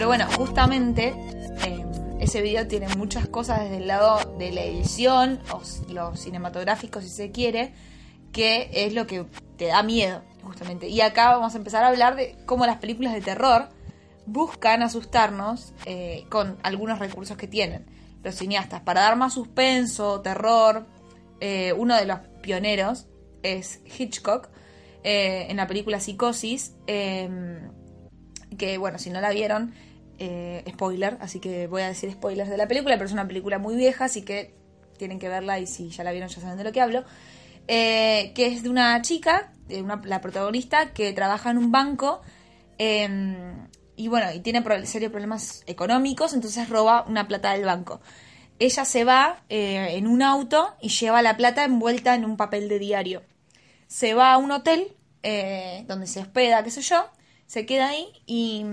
Pero bueno, justamente eh, ese video tiene muchas cosas desde el lado de la edición o lo cinematográfico, si se quiere, que es lo que te da miedo, justamente. Y acá vamos a empezar a hablar de cómo las películas de terror buscan asustarnos eh, con algunos recursos que tienen los cineastas. Para dar más suspenso, terror, eh, uno de los pioneros es Hitchcock en la película Psicosis, em, que bueno, si no la vieron, spoiler, así que voy a decir spoilers de la película, pero es una película muy vieja, así que tienen que verla y si ya la vieron ya saben de lo que hablo. que es de una chica, de una, la protagonista, que trabaja en un banco em, y bueno, y tiene serios problemas económicos, entonces roba una plata del banco. Ella se va eh, en un auto y lleva la plata envuelta en un papel de diario. Se va a un hotel eh, donde se hospeda, qué sé yo, se queda ahí y,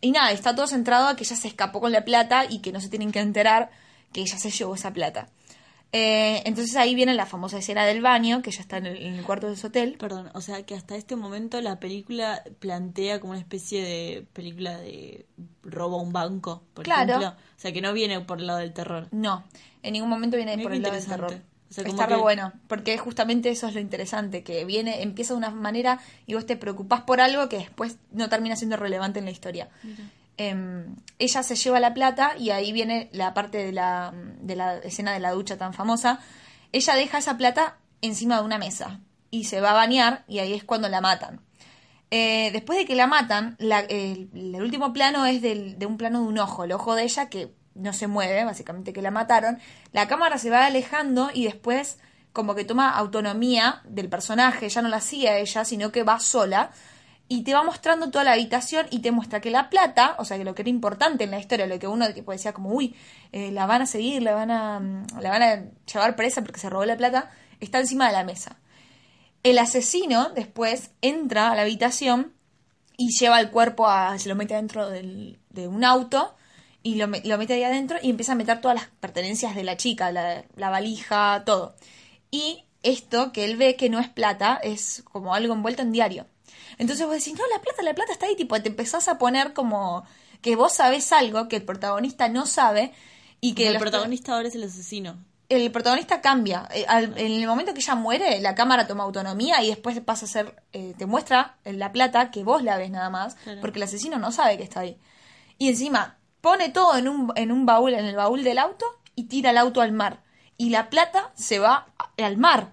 y nada, está todo centrado a que ella se escapó con la plata y que no se tienen que enterar que ella se llevó esa plata. Eh, entonces ahí viene la famosa escena del baño, que ya está en el, cuarto de su hotel. Perdón, o sea que hasta este momento la película plantea como una especie de película de robo a un banco, por claro. ejemplo. O sea que no viene por el lado del terror. No, en ningún momento viene por el lado del terror. Está re bueno, porque justamente eso es lo interesante, que viene, empieza de una manera y vos te preocupás por algo que después no termina siendo relevante en la historia. Em, ella se lleva la plata y ahí viene la parte de la, de la escena de la ducha tan famosa. Ella deja esa plata encima de una mesa y se va a bañar y ahí es cuando la matan. Eh, después de que la matan, el, último plano es de un plano de un ojo, el ojo de ella que no se mueve, básicamente que la mataron. La cámara se va alejando y después como que toma autonomía del personaje, ya no la sigue ella, sino que va sola y te va mostrando toda la habitación y te muestra que la plata, o sea, que lo que era importante en la historia, lo que uno tipo, decía como, uy, eh, la van a seguir, la van a, la van a llevar presa porque se robó la plata, está encima de la mesa. El asesino después entra a la habitación y lleva el cuerpo a, se lo mete dentro de un auto y lo, lo, mete ahí adentro y empieza a meter todas las pertenencias de la chica, la, la valija, todo. Y esto que él ve que no es plata, es como algo envuelto en diario. Entonces vos decís, no, la plata, la plata está ahí, tipo, te empezás a poner como que vos sabés algo que el protagonista no sabe y que... El protagonista ahora es el asesino. El protagonista cambia. Eh, en el momento que ella muere, la cámara toma autonomía y después pasa a ser, eh, te muestra la plata que vos la ves nada más, porque el asesino no sabe que está ahí. Y encima pone todo en un, en un baúl, en el baúl del auto y tira el auto al mar. Y la plata se va al mar.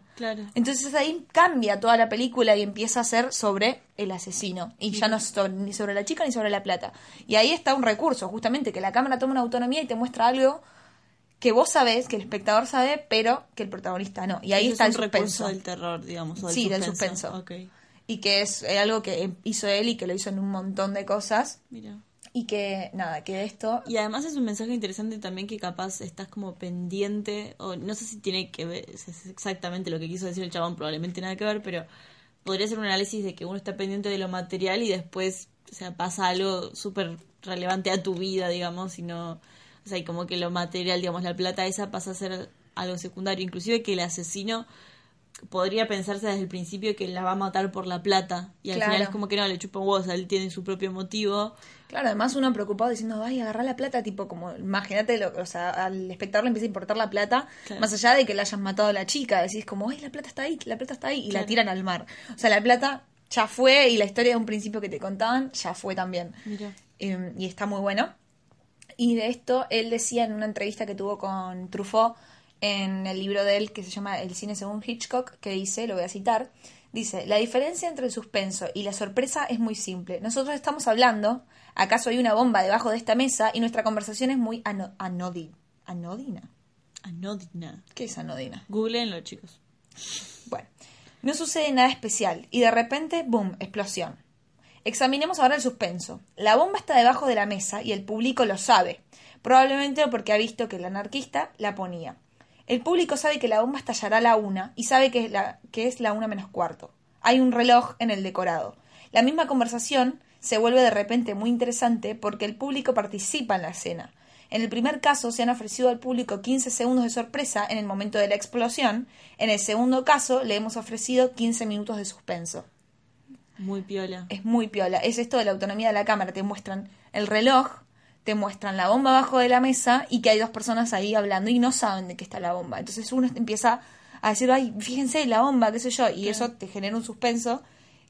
Entonces ahí cambia toda la película y empieza a ser sobre el asesino. Y ya no es ni sobre la chica ni sobre la plata. Y ahí está un recurso, justamente, que la cámara toma una autonomía y te muestra algo que vos sabés, que el espectador sabe, pero que el protagonista no. Y ahí está el suspenso. del terror, digamos. sí, del suspenso. Y que es algo que hizo él y que lo hizo en un montón de cosas. Mira y que nada, que esto... Y además es un mensaje interesante también que capaz estás como pendiente, o no sé si tiene que ver, es exactamente lo que quiso decir el chabón, probablemente nada que ver, pero podría ser un análisis de que uno está pendiente de lo material y después, o sea, pasa algo súper relevante a tu vida, digamos, y no, o sea, y como que lo material, digamos, la plata esa pasa a ser algo secundario, inclusive que el asesino podría pensarse desde el principio que la va a matar por la plata y al final es como que no, le chupa un huevo, o sea, él tiene su propio motivo. Claro, además uno preocupado diciendo, ay, agarrar la plata, tipo como, imagínate, lo, o sea, al espectador le empieza a importar la plata, más allá de que le hayan matado a la chica, decís como, ay, la plata está ahí, la plata está ahí, y la tiran al mar. O sea, la plata ya fue y la historia de un principio que te contaban ya fue también. Em, y está muy bueno. Y de esto él decía en una entrevista que tuvo con Truffaut, en el libro de él que se llama El cine según Hitchcock, que dice, lo voy a citar, dice, la diferencia entre el suspenso y la sorpresa es muy simple. Nosotros estamos hablando, acaso hay una bomba debajo de esta mesa y nuestra conversación es muy anodina. ¿Anodina? Anodina. ¿Qué es anodina? Googleenlo, chicos. Bueno. No sucede nada especial y de repente, ¡boom!, explosión. Examinemos ahora el suspenso. La bomba está debajo de la mesa y el público lo sabe, probablemente porque ha visto que el anarquista la ponía. El público sabe que la bomba estallará a la una y sabe que es la, que es la una menos cuarto. Hay un reloj en el decorado. La misma conversación se vuelve de repente muy interesante porque el público participa en la escena. En el primer caso se han ofrecido al público 15 segundos de sorpresa en el momento de la explosión. En el segundo caso le hemos ofrecido 15 minutos de suspenso. Muy piola. Es muy piola. Es esto de la autonomía de la cámara. Te muestran el reloj, te muestran la bomba abajo de la mesa y que hay dos personas ahí hablando y no saben de qué está la bomba. Entonces uno empieza a decir, ay, fíjense la bomba, qué sé yo, y eso te genera un suspenso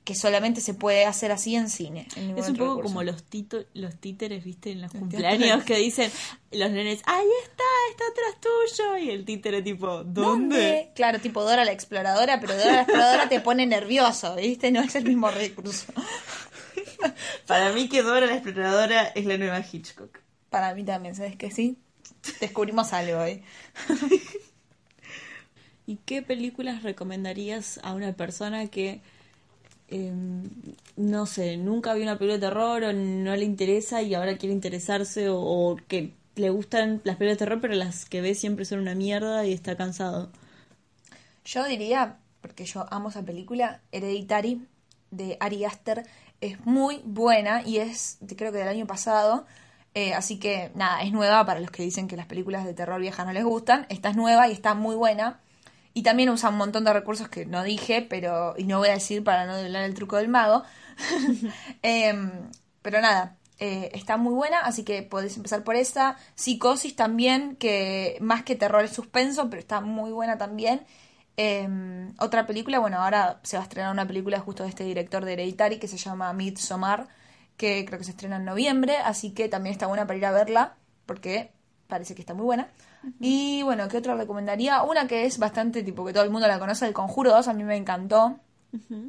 que solamente se puede hacer así en cine. es un poco como los, tito, los títeres, viste, en los cumpleaños que dicen los nenes, ahí está, está atrás tuyo. Y el títere tipo, ¿dónde? Claro, tipo Dora la exploradora, pero Dora la exploradora te pone nervioso, viste, no es el mismo recurso. Para mí que Dora la exploradora es la nueva Hitchcock. Para mí también, ¿sabes que sí? Descubrimos algo hoy. ¿Y qué películas recomendarías a una persona que Em, no sé, nunca vio una película de terror o no le interesa y ahora quiere interesarse o, que le gustan las películas de terror pero las que ve siempre son una mierda y está cansado. Yo diría, porque yo amo esa película, Hereditary de Ari Aster, es muy buena y es, creo que del año pasado, eh, así que nada, es nueva para los que dicen que las películas de terror viejas no les gustan, esta es nueva y está muy buena. Y también usa un montón de recursos que no dije, pero y no voy a decir para no hablar el truco del mago. Em, pero nada, eh, está muy buena, así que podéis empezar por esa. Psicosis también, que más que terror es suspenso, pero está muy buena también. Em, otra película, bueno, ahora se va a estrenar una película justo de este director de Hereditary que se llama Midsommar, que creo que se estrena en noviembre, así que también está buena para ir a verla, porque parece que está muy buena. Y bueno, ¿qué otra recomendaría? Una que es bastante tipo que todo el mundo la conoce, El Conjuro 2, a mí me encantó.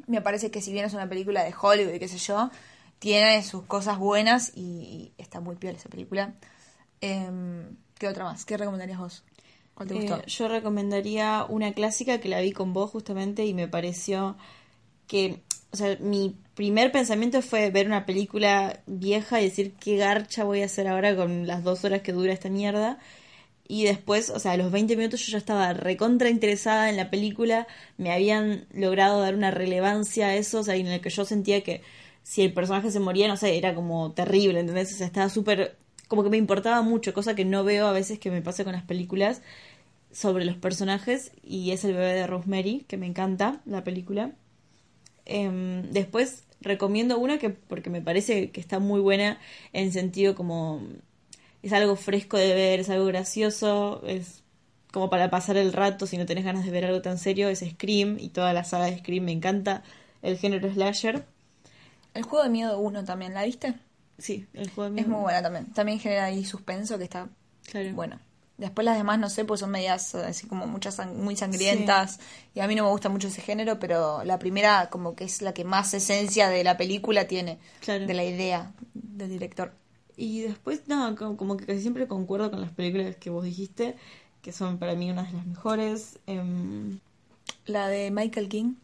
Me parece que si bien es una película de Hollywood y qué sé yo, tiene sus cosas buenas y, está muy piola esa película. Em, ¿Qué otra más? ¿Qué recomendarías vos? Eh, yo recomendaría una clásica que la vi con vos justamente y me pareció que, o sea, mi primer pensamiento fue ver una película vieja y decir qué garcha voy a hacer ahora con las dos horas que dura esta mierda. Y después, o sea, a los 20 minutos yo ya estaba recontra interesada en la película, me habían logrado dar una relevancia a eso, o sea, en el que yo sentía que si el personaje se moría, no sé, era como terrible, ¿entendés? O sea, estaba súper, como que me importaba mucho, cosa que no veo a veces que me pasa con las películas sobre los personajes, y es el bebé de Rosemary, que me encanta, la película. Em, después recomiendo una que, porque me parece que está muy buena en sentido como es algo fresco de ver, es algo gracioso, es como para pasar el rato si no tenés ganas de ver algo tan serio, es Scream y toda la saga de Scream me encanta, el género slasher. El juego de miedo 1 también, ¿la viste? Sí, el juego de miedo. Es muy buena también. También genera ahí suspenso que está claro. bueno. Después las demás, no sé, pues son medias así como muchas muy sangrientas. Y a mí no me gusta mucho ese género, pero la primera como que es la que más esencia de la película tiene. De la idea del director. Y después, nada, como, que casi siempre concuerdo con las películas que vos dijiste, que son para mí unas de las mejores. Em, la de Michael King.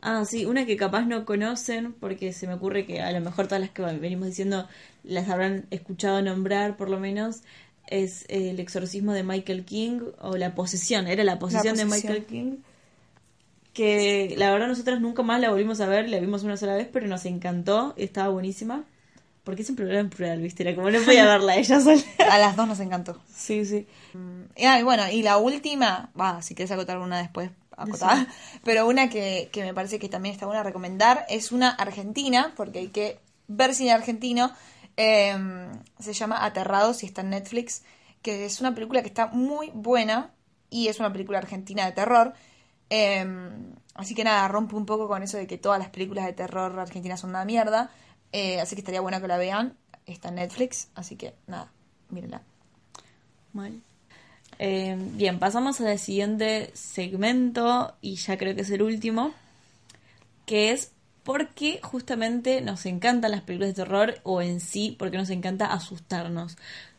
Ah, sí, una que capaz no conocen, porque se me ocurre que a lo mejor todas las que venimos diciendo las habrán escuchado nombrar, por lo menos, es El exorcismo de Michael King, o La posesión, era La posesión, de Michael King. Que la verdad nosotras nunca más la volvimos a ver, la vimos una sola vez, pero nos encantó, estaba buenísima. Porque siempre lo en plural, ¿viste? Era como no podía verla ella sola. A las dos nos encantó. Sí, sí. Y, ah, bueno, y la última, va, si quieres acotar una después, acotar. Pero una que, que me parece que también está buena recomendar es una argentina, porque hay que ver cine argentino. Em, se llama Aterrados y está en Netflix. Que es una película que está muy buena y es una película argentina de terror. Em, así que nada, rompe un poco con eso de que todas las películas de terror argentinas son una mierda. Eh, así que estaría bueno que la vean. Está en Netflix, así que nada, mírenla. Mal. Eh, bien, pasamos al siguiente segmento y ya creo que es el último, que es porque justamente nos encantan las películas de terror o en sí porque nos encanta asustarnos.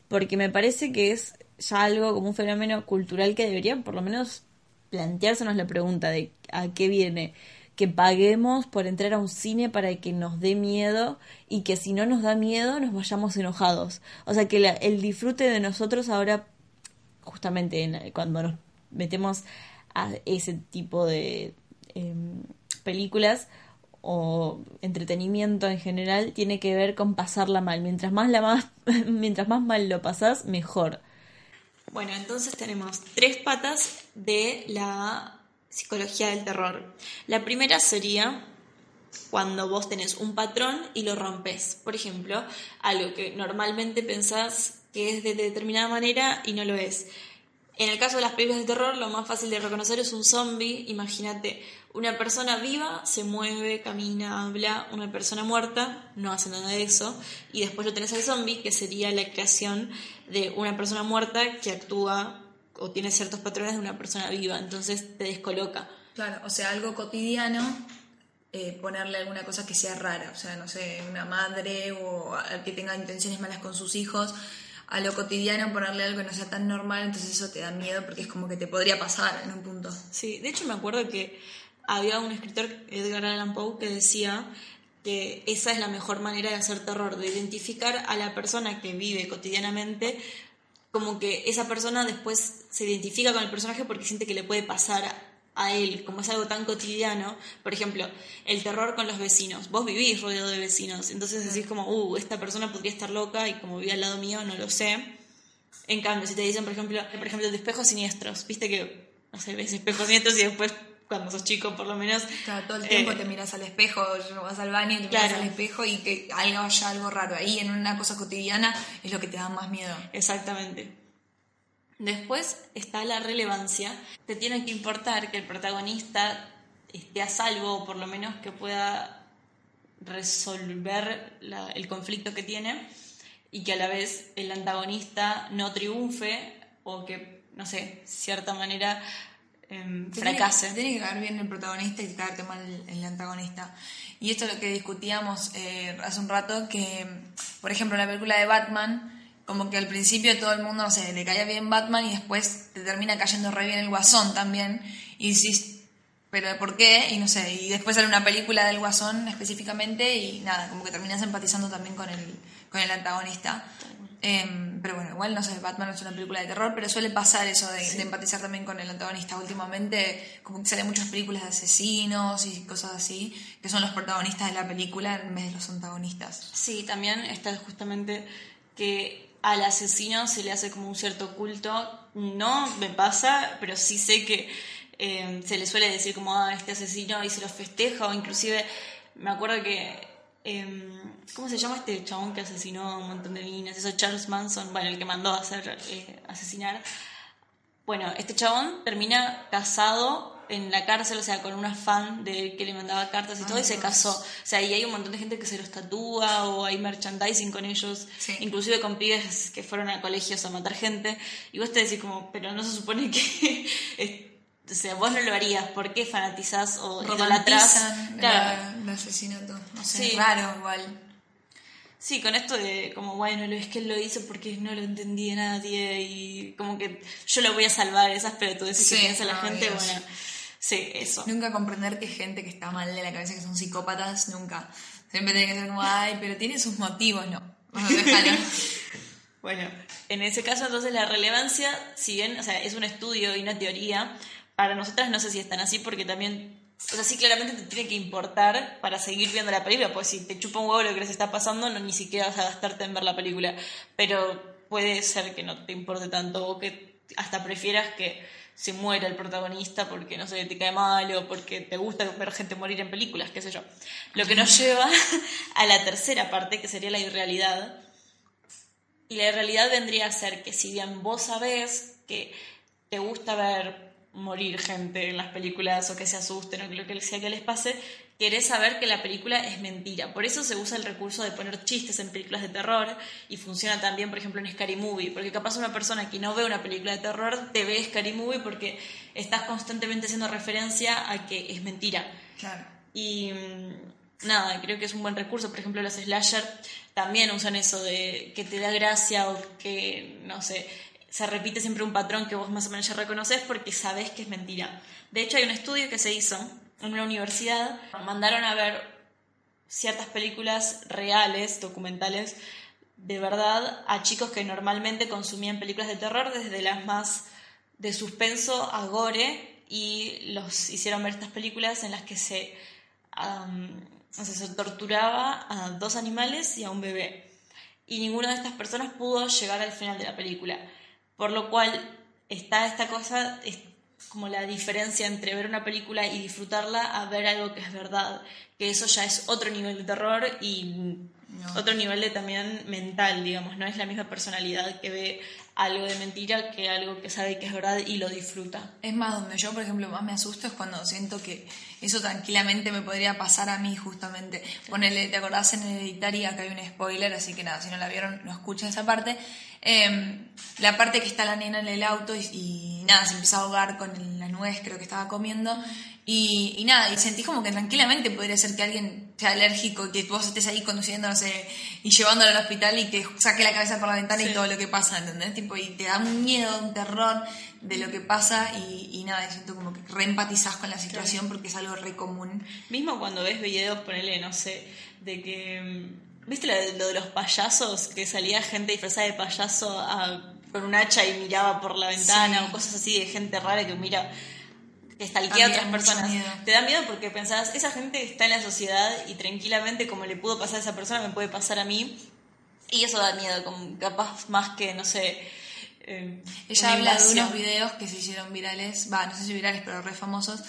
Porque me parece que es ya algo como un fenómeno cultural que debería por lo menos planteársenos la pregunta de a qué viene que paguemos por entrar a un cine para que nos dé miedo y que si no nos da miedo nos vayamos enojados. O sea, que el disfrute de nosotros ahora, justamente cuando nos metemos a ese tipo de em, películas o entretenimiento en general, tiene que ver con pasarla mal. Mientras más, la mientras más mal lo pasas, mejor. Bueno, entonces tenemos tres patas de la psicología del terror. La primera sería cuando vos tenés un patrón y lo rompes. Por ejemplo, algo que normalmente pensás que es de determinada manera y no lo es. En el caso de las películas de terror, lo más fácil de reconocer es un zombie. Imagínate, una persona viva se mueve, camina, habla, una persona muerta no hace nada de eso. Y después lo tenés al zombie, que sería la creación de una persona muerta que actúa o tiene ciertos patrones de una persona viva, entonces te descoloca. Claro, o sea, algo cotidiano, eh, ponerle alguna cosa que sea rara, o sea, no sé, una madre o que tenga intenciones malas con sus hijos, a lo cotidiano ponerle algo que no sea tan normal, entonces eso te da miedo porque es como que te podría pasar en un punto. Sí, de hecho me acuerdo que había un escritor, Edgar Allan Poe, que decía que esa es la mejor manera de hacer terror, de identificar a la persona que vive cotidianamente como que esa persona después se identifica con el personaje porque siente que le puede pasar a, él, como es algo tan cotidiano. Por ejemplo, el terror con los vecinos. Vos vivís rodeado de vecinos, entonces decís como, uh, esta persona podría estar loca y como vive al lado mío, no lo sé. En cambio, si te dicen, por ejemplo, por ejemplo, de espejos siniestros, viste que, no sé, ves espejos siniestros y después cuando sos chico por lo menos. Claro, todo el tiempo eh, te miras al espejo, vas al baño y te miras al espejo y que algo haya algo raro ahí en una cosa cotidiana es lo que te da más miedo. Exactamente. Después está la relevancia. Te tiene que importar que el protagonista esté a salvo o por lo menos que pueda resolver el conflicto que tiene y que a la vez el antagonista no triunfe o que, no sé, cierta manera Em, fracase. Tiene, que caer bien el protagonista y caerte mal el, antagonista. Y esto es lo que discutíamos eh, hace un rato, que, por ejemplo, en la película de Batman, como que al principio todo el mundo, no sé, le caía bien Batman y después te termina cayendo re bien el Guasón también. Y decís, pero ¿por qué? Y no sé, y después sale una película del Guasón específicamente y nada, como que terminas empatizando también con el, con el antagonista. Em, pero bueno, igual no sé, Batman no es una película de terror, pero suele pasar eso de, empatizar también con el antagonista. Últimamente, como que salen muchas películas de asesinos y cosas así, que son los protagonistas de la película en vez de los antagonistas. Sí, también está justamente que al asesino se le hace como un cierto culto. No me pasa, pero sí sé que em, se le suele decir como, a ah, este asesino y se lo festeja, o inclusive me acuerdo que Em, ¿Cómo se llama este chabón que asesinó a un montón de niñas? Eso Charles Manson, bueno, el que mandó a hacer eh, asesinar. Bueno, este chabón termina casado en la cárcel, o sea, con una fan de que le mandaba cartas y todo, y se casó. O sea, y hay un montón de gente que se los tatúa o hay merchandising con ellos, inclusive con pibes que fueron a colegios a matar gente. Y vos te decís como, pero no se supone que o sea, vos no lo harías, ¿por qué fanatizás o idolatras? Claro. El asesinato, no sé, sí. raro igual. Sí, con esto de como, bueno, es que él lo hizo porque no lo entendía nadie y como que yo lo voy a salvar, esas pelotudeces sí, que piensa la gente, bueno, sí, eso. Nunca comprender que gente que está mal de la cabeza, que son psicópatas, nunca. Siempre tiene que ser como, ay, pero tiene sus motivos, no. bueno, en ese caso entonces la relevancia, si bien, o sea, es un estudio y una teoría, para nosotras no sé si están así porque también, o sea, sí claramente te tiene que importar para seguir viendo la película, pues si te chupa un huevo lo que les está pasando, no ni siquiera vas a gastarte en ver la película, pero puede ser que no te importe tanto o que hasta prefieras que se muera el protagonista porque no sé, te cae mal o porque te gusta ver gente morir en películas, qué sé yo. Lo que nos lleva a la tercera parte, que sería la irrealidad. Y la irrealidad vendría a ser que si bien vos sabés que te gusta ver morir gente en las películas o que se asusten o que lo que sea que les pase, querés saber que la película es mentira. Por eso se usa el recurso de poner chistes en películas de terror y funciona también, por ejemplo, en Scary Movie, porque capaz una persona que no ve una película de terror te ve Scary Movie porque estás constantemente haciendo referencia a que es mentira. Claro. Y mm, nada, creo que es un buen recurso. Por ejemplo, los slasher también usan eso de que te da gracia o que, no sé, se repite siempre un patrón que vos más o menos ya reconoces porque sabés que es mentira. De hecho, hay un estudio que se hizo en una universidad, mandaron a ver ciertas películas reales, documentales, de verdad, a chicos que normalmente consumían películas de terror, desde las más de suspenso a gore, y los hicieron ver estas películas en las que se, se torturaba a dos animales y a un bebé. Y ninguna de estas personas pudo llegar al final de la película. Por lo cual está esta cosa, como la diferencia entre ver una película y disfrutarla a ver algo que es verdad, que eso ya es otro nivel de terror y otro nivel de también mental, digamos, no es la misma personalidad que ve algo de mentira que algo que sabe que es verdad y lo disfruta. Es más, donde yo, por ejemplo, más me asusto es cuando siento que eso tranquilamente me podría pasar a mí, justamente. Ponele, ¿te acordás en Hereditaria que hay un spoiler? Así que nada, si no la vieron, no escuchen esa parte. Em, la parte que está la nena en el auto y, nada, se empieza a ahogar con la nuez, creo que estaba comiendo. Y, nada, y sentís como que tranquilamente podría ser que alguien sea alérgico, que vos estés ahí conduciendo, no sé, y llevándolo al hospital y que saque la cabeza por la ventana y todo lo que pasa, ¿entendés? Tipo, y te da un miedo, un terror de lo que pasa y, nada, y siento como que reempatizás con la situación porque es algo re común. Mismo cuando ves videos, ponele, no sé, de que... ¿Viste lo de, los payasos? Que salía gente disfrazada de payaso con un hacha y miraba por la ventana o cosas así de gente rara que mira que estalquea a otras personas. Te da miedo porque pensás, esa gente está en la sociedad y tranquilamente como le pudo pasar a esa persona, me puede pasar a mí. Y eso da miedo, como capaz más que, no sé... Eh, Ella habla de unos videos que se hicieron virales, va, no sé si virales, pero re famosos,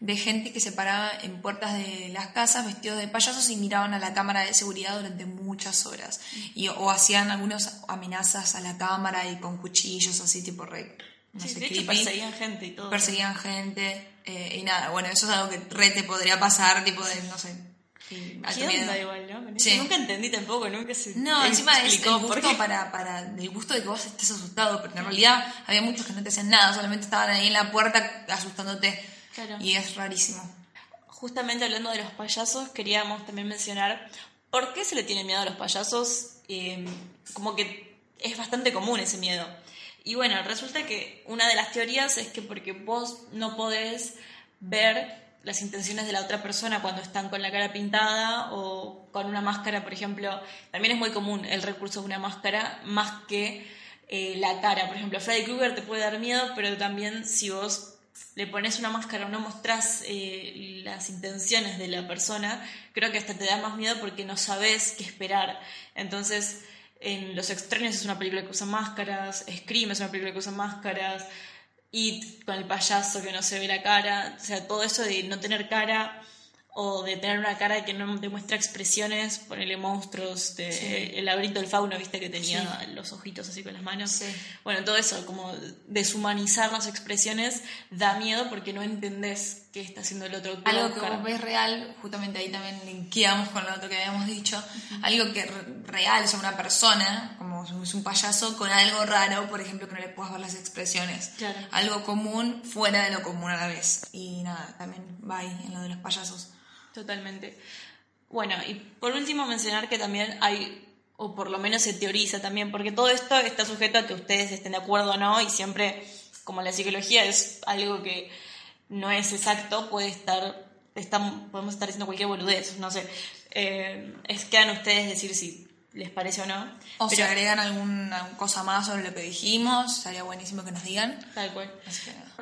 de gente que se paraba en puertas de las casas vestidos de payasos y miraban a la cámara de seguridad durante muchas horas. Y, o hacían algunas amenazas a la cámara y con cuchillos así tipo re no sé, perseguían gente y todo. Perseguían gente eh, y nada, bueno, eso es algo que re te podría pasar, tipo de, no sé. ¿Qué onda igual, no? Nunca entendí tampoco, nunca se No, encima es el gusto para, para, el gusto de que vos estés asustado, pero en realidad había muchos que no te hacían nada, solamente estaban ahí en la puerta asustándote. Claro. Y es rarísimo. Justamente hablando de los payasos, queríamos también mencionar por qué se le tiene miedo a los payasos. Eh, como que es bastante común ese miedo. Y bueno, resulta que una de las teorías es que porque vos no podés ver las intenciones de la otra persona cuando están con la cara pintada o con una máscara, por ejemplo, también es muy común el recurso de una máscara más que eh, la cara. Por ejemplo, Freddy Krueger te puede dar miedo, pero también si vos le pones una máscara o no mostrás eh, las intenciones de la persona, creo que hasta te da más miedo porque no sabes qué esperar. Entonces, en Los Extraños es una película que usa máscaras, Scream es una película que usa máscaras, It con el payaso que no se ve la cara, o sea, todo eso de no tener cara o de tener una cara que no demuestra expresiones, ponerle monstruos, de, el laberinto del fauno, viste que tenía los ojitos así con las manos. Bueno, todo eso, como deshumanizar las expresiones, da miedo porque no entendés qué está haciendo el otro. Algo que vos ves real, justamente ahí también linkeamos con lo otro que habíamos dicho, algo que real, es una persona, como es un payaso, con algo raro, por ejemplo, que no le puedas ver las expresiones. Algo común fuera de lo común a la vez. Y nada, también va ahí en lo de los payasos. Totalmente. Bueno, y por último mencionar que también hay, o por lo menos se teoriza también, porque todo esto está sujeto a que ustedes estén de acuerdo o no, y siempre, como la psicología es algo que no es exacto, puede estar, podemos estar diciendo cualquier boludez, no sé. Eh, es quedan ustedes decir si les parece o no. O si agregan alguna cosa más sobre lo que dijimos, sería buenísimo que nos digan. Tal cual.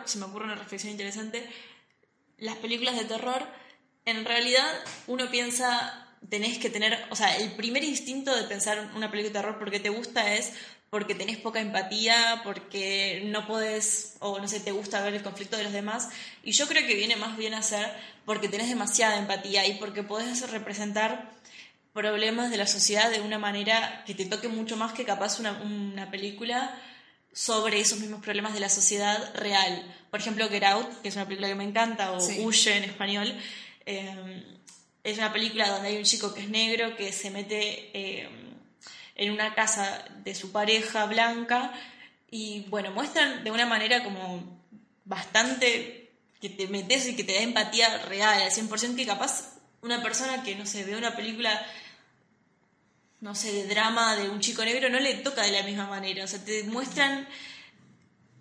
Se me ocurre una reflexión interesante. Las películas de terror en realidad uno piensa, tenés que tener, o sea, el primer instinto de pensar una película de terror porque te gusta es porque tenés poca empatía, porque no podés, o no sé, te gusta ver el conflicto de los demás. Y yo creo que viene más bien a ser porque tenés demasiada empatía y porque podés representar problemas de la sociedad de una manera que te toque mucho más que capaz una, una película sobre esos mismos problemas de la sociedad real. Por ejemplo, Get Out, que es una película que me encanta, o Huye en español, Em, es una película donde hay un chico que es negro que se mete em, en una casa de su pareja blanca y bueno, muestran de una manera como bastante que te metes y que te da empatía real al 100% que capaz una persona que no sé, ve una película no sé, de drama de un chico negro no le toca de la misma manera, o sea, te muestran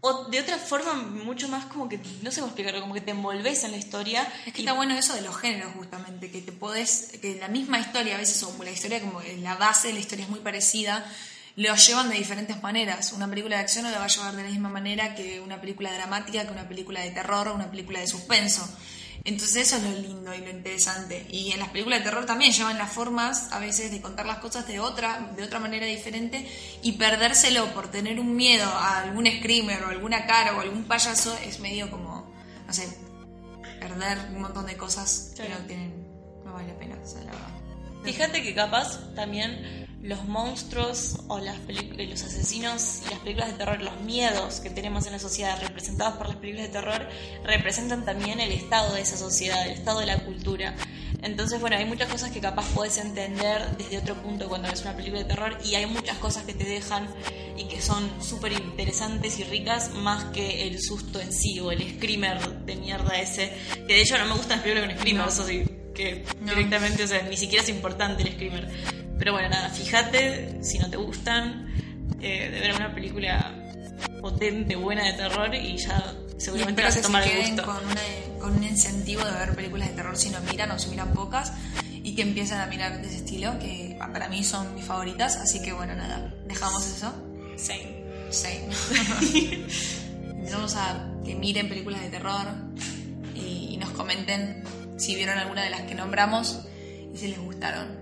o de otra forma mucho más como que, no sé cómo explicarlo, como que te envolves en la historia. Es que está bueno eso de los géneros justamente, que te podés, que la misma historia a veces, o la historia como la base de la historia es muy parecida, lo llevan de diferentes maneras. Una película de acción no la va a llevar de la misma manera que una película dramática, que una película de terror o una película de suspenso. Entonces eso es lo lindo y lo interesante. Y en las películas de terror también llevan las formas a veces de contar las cosas de otra, de otra manera diferente y perdérselo por tener un miedo a algún screamer o alguna cara o algún payaso es medio como, no sé, perder un montón de cosas que no tienen, no vale la pena, o sea, la verdad. Fíjate que capaz también los monstruos o las los asesinos y las películas de terror, los miedos que tenemos en la sociedad representados por las películas de terror, representan también el estado de esa sociedad, el estado de la cultura. Entonces, bueno, hay muchas cosas que capaz puedes entender desde otro punto cuando ves una película de terror y hay muchas cosas que te dejan y que son súper interesantes y ricas más que el susto en sí o el screamer de mierda ese. Que de hecho no me gustan las películas con screamer, eso sí, que directamente, o sea, ni siquiera es importante el screamer. Pero bueno, nada, fíjate si no te gustan eh, de ver una película potente, buena de terror y ya seguramente vas a tomar el gusto. Con, con un incentivo de ver películas de terror si no miran o si miran pocas y que empiecen a mirar de ese estilo, que para mí son mis favoritas. Así que bueno, nada, dejamos eso. Same. Same. Empezamos a que miren películas de terror y nos comenten si vieron alguna de las que nombramos y si les gustaron.